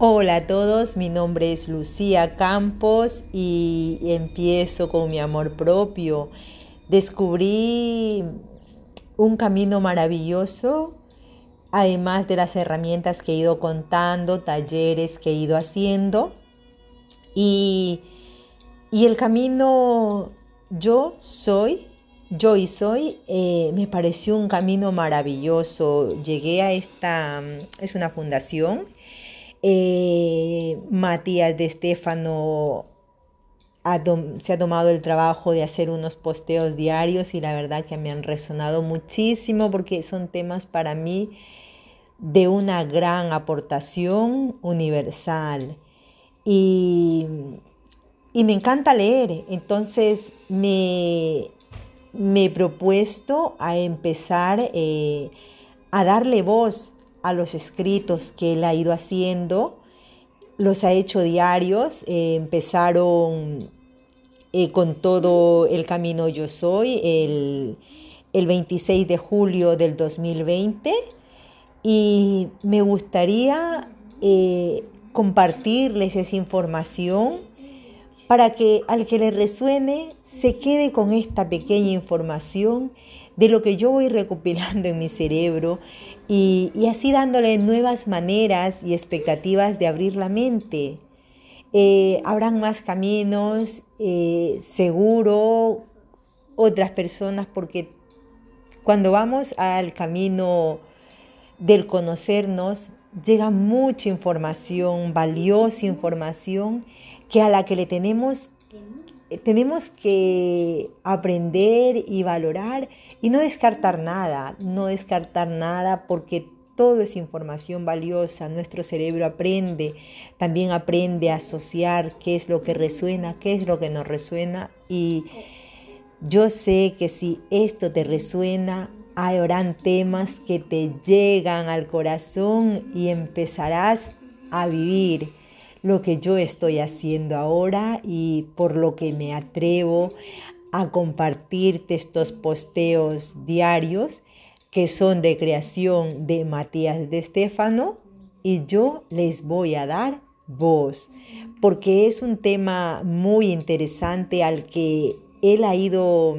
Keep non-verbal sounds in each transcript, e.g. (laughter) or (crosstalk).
Hola a todos, mi nombre es Lucía Campos y empiezo con mi amor propio. Descubrí un camino maravilloso, además de las herramientas que he ido contando, talleres que he ido haciendo. Y, el camino yo soy, yo y soy, eh, me pareció un camino maravilloso. Llegué a esta, es una fundación eh, Matías de Estefano se ha tomado el trabajo de hacer unos posteos diarios y la verdad que me han resonado muchísimo porque son temas para mí de una gran aportación universal. Y, me encanta leer, entonces me, he propuesto a empezar eh, a darle voz a los escritos que él ha ido haciendo, los ha hecho diarios, eh, empezaron eh, con todo el camino Yo Soy el, 26 de julio del 2020 y me gustaría eh, compartirles esa información para que al que le resuene se quede con esta pequeña información de lo que yo voy recopilando en mi cerebro y, así dándole nuevas maneras y expectativas de abrir la mente. Eh, habrán más caminos, eh, seguro, otras personas, porque cuando vamos al camino del conocernos, llega mucha información, valiosa información, que a la que le tenemos, tenemos que aprender y valorar y no descartar nada, no descartar nada porque todo es información valiosa. Nuestro cerebro aprende, también aprende a asociar qué es lo que resuena, qué es lo que no resuena. Y yo sé que si esto te resuena, habrán temas que te llegan al corazón y empezarás a vivir lo que yo estoy haciendo ahora y por lo que me atrevo a compartirte estos posteos diarios que son de creación de Matías de Estéfano y yo les voy a dar voz porque es un tema muy interesante al que él ha ido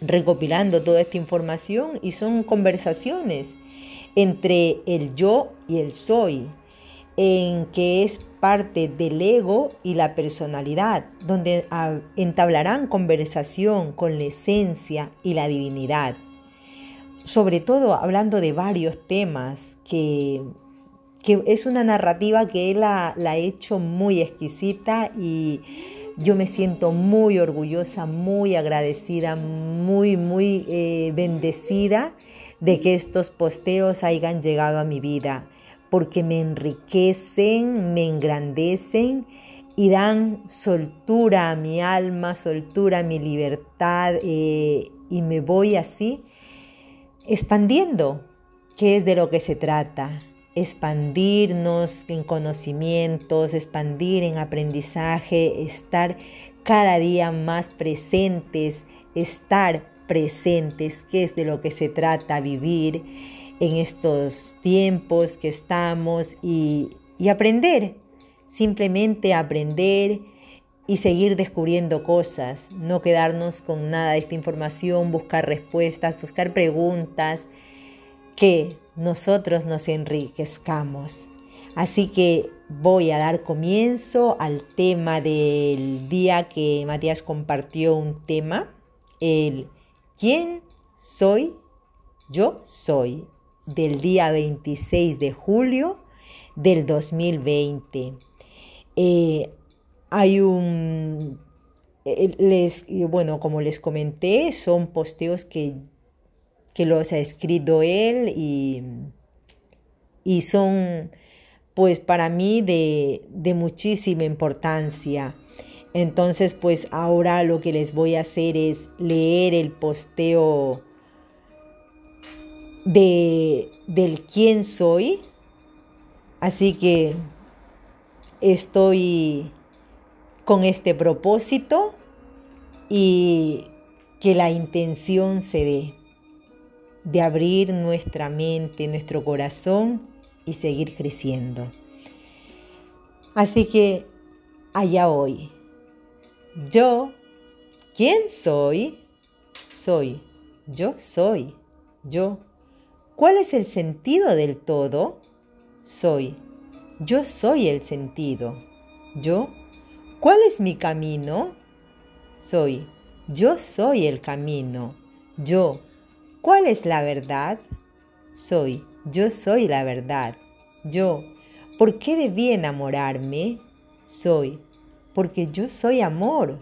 recopilando toda esta información y son conversaciones entre el yo y el soy, en que es parte del ego y la personalidad, donde entablarán conversación con la esencia y la divinidad. Sobre todo hablando de varios temas que, es una narrativa que él la, ha hecho muy exquisita y yo me siento muy orgullosa, muy agradecida, muy, muy eh, bendecida de que estos posteos hayan llegado a mi vida porque me enriquecen, me engrandecen y dan soltura a mi alma, soltura a mi libertad eh, y me voy así expandiendo, que es de lo que se trata, expandirnos en conocimientos, expandir en aprendizaje, estar cada día más presentes, estar presentes, que es de lo que se trata vivir en estos tiempos que estamos y, aprender, simplemente aprender y seguir descubriendo cosas, no quedarnos con nada de esta información, buscar respuestas, buscar preguntas, que nosotros nos enriquezcamos. Así que voy a dar comienzo al tema del día que Matías compartió un tema, el ¿quién soy? Yo soy del día 26 de julio del 2020. Eh, hay un, eh, les, bueno, como les comenté, son posteos que, que los ha escrito él y, y son, pues para mí, de, de muchísima importancia. Entonces, pues ahora lo que les voy a hacer es leer el posteo de, del quién soy. Así que estoy con este propósito y que la intención se dé de abrir nuestra mente, nuestro corazón y seguir creciendo. Así que allá voy. Yo, ¿quién soy? Soy, yo soy, yo. ¿Cuál es el sentido del todo? Soy, yo soy el sentido, yo. ¿Cuál es mi camino? Soy, yo soy el camino, yo. ¿Cuál es la verdad? Soy, yo soy la verdad, yo. ¿Por qué debí enamorarme? Soy, porque yo soy amor,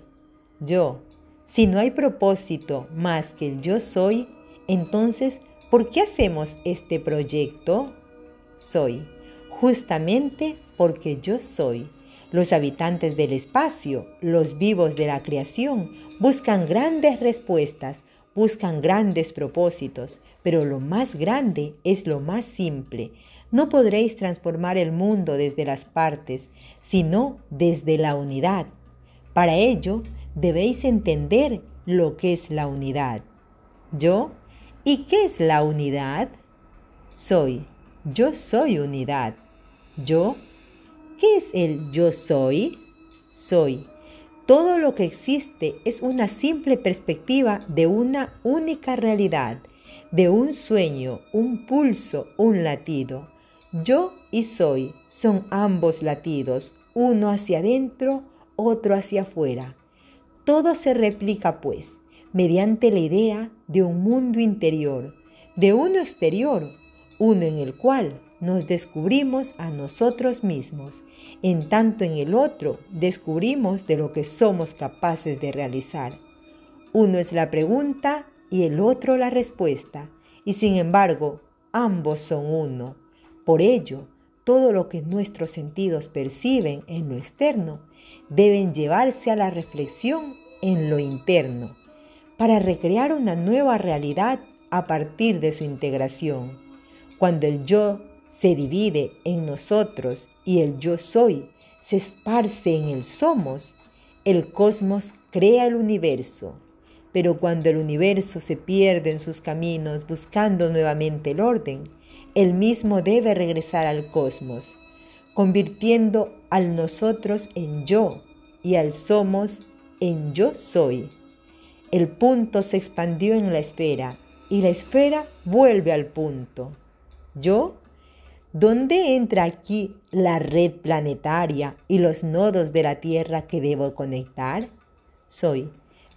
yo. Si no hay propósito más que el yo soy, entonces, ¿por qué hacemos este proyecto? Soy, justamente porque yo soy. Los habitantes del espacio, los vivos de la creación, buscan grandes respuestas, buscan grandes propósitos, pero lo más grande es lo más simple. No podréis transformar el mundo desde las partes, sino desde la unidad. Para ello, debéis entender lo que es la unidad. Yo, ¿y qué es la unidad? Soy, yo soy unidad. Yo, ¿Qué es el yo soy? Soy. Todo lo que existe es una simple perspectiva de una única realidad, de un sueño, un pulso, un latido. Yo y soy son ambos latidos, uno hacia adentro, otro hacia afuera. Todo se replica, pues, mediante la idea de un mundo interior, de uno exterior, uno en el cual nos descubrimos a nosotros mismos, en tanto en el otro descubrimos de lo que somos capaces de realizar. Uno es la pregunta y el otro la respuesta, y sin embargo, ambos son uno. Por ello, todo lo que nuestros sentidos perciben en lo externo deben llevarse a la reflexión en lo interno, para recrear una nueva realidad a partir de su integración. Cuando el yo se divide en nosotros y el yo soy se esparce en el somos, el cosmos crea el universo. Pero cuando el universo se pierde en sus caminos buscando nuevamente el orden, el mismo debe regresar al cosmos, convirtiendo al nosotros en yo y al somos en yo soy. El punto se expandió en la esfera y la esfera vuelve al punto. Yo ¿Dónde entra aquí la red planetaria y los nodos de la Tierra que debo conectar? Soy.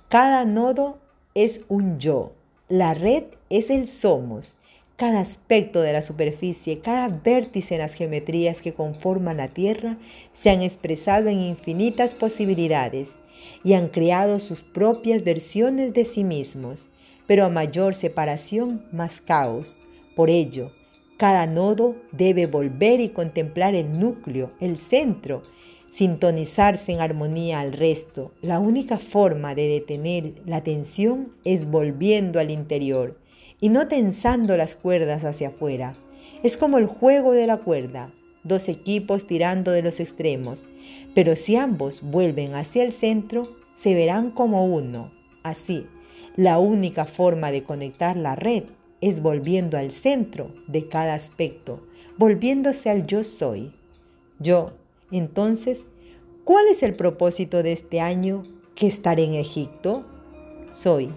Cada nodo es un yo. La red es el somos. Cada aspecto de la superficie, cada vértice en las geometrías que conforman la Tierra se han expresado en infinitas posibilidades y han creado sus propias versiones de sí mismos, pero a mayor separación, más caos. Por ello, cada nodo debe volver y contemplar el núcleo, el centro, sintonizarse en armonía al resto. La única forma de detener la atención es volviendo al interior y no tensando las cuerdas hacia afuera. Es como el juego de la cuerda, dos equipos tirando de los extremos, pero si ambos vuelven hacia el centro, se verán como uno. Así, la única forma de conectar la red es volviendo al centro de cada aspecto, volviéndose al yo soy. Yo, entonces, ¿cuál es el propósito de este año que estaré en Egipto? Soy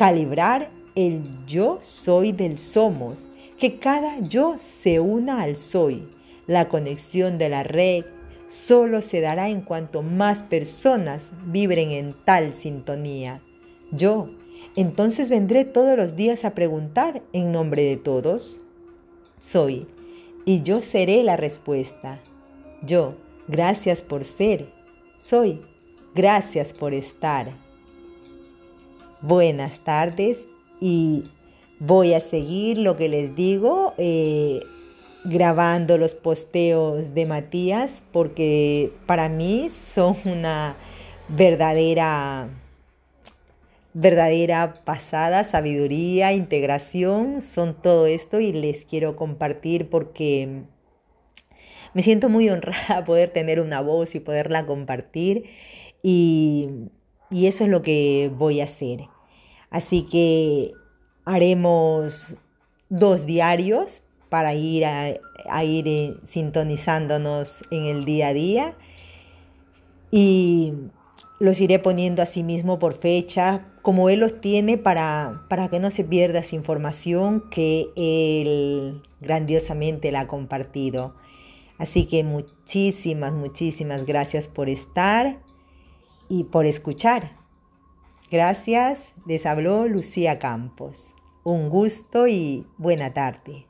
calibrar el yo soy del somos, que cada yo se una al soy. La conexión de la red solo se dará en cuanto más personas vibren en tal sintonía. Yo entonces vendré todos los días a preguntar en nombre de todos. Soy, y yo seré la respuesta. Yo, gracias por ser. Soy, gracias por estar. Buenas tardes y voy a seguir lo que les digo, eh, grabando los posteos de Matías, porque para mí son una verdadera verdadera pasada, sabiduría, integración, son todo esto y les quiero compartir porque me siento muy (laughs) honrada poder tener una voz y poderla compartir y, y eso es lo que voy a hacer. Así que haremos dos diarios para ir a, ir eh, sintonizándonos en el día a día. Y los iré poniendo así mismo por fecha, como Él los tiene para, para que no se pierda esa información que Él grandiosamente la ha compartido. Así que muchísimas, muchísimas gracias por estar y por escuchar. Gracias, les habló Lucía Campos. Un gusto y buena tarde.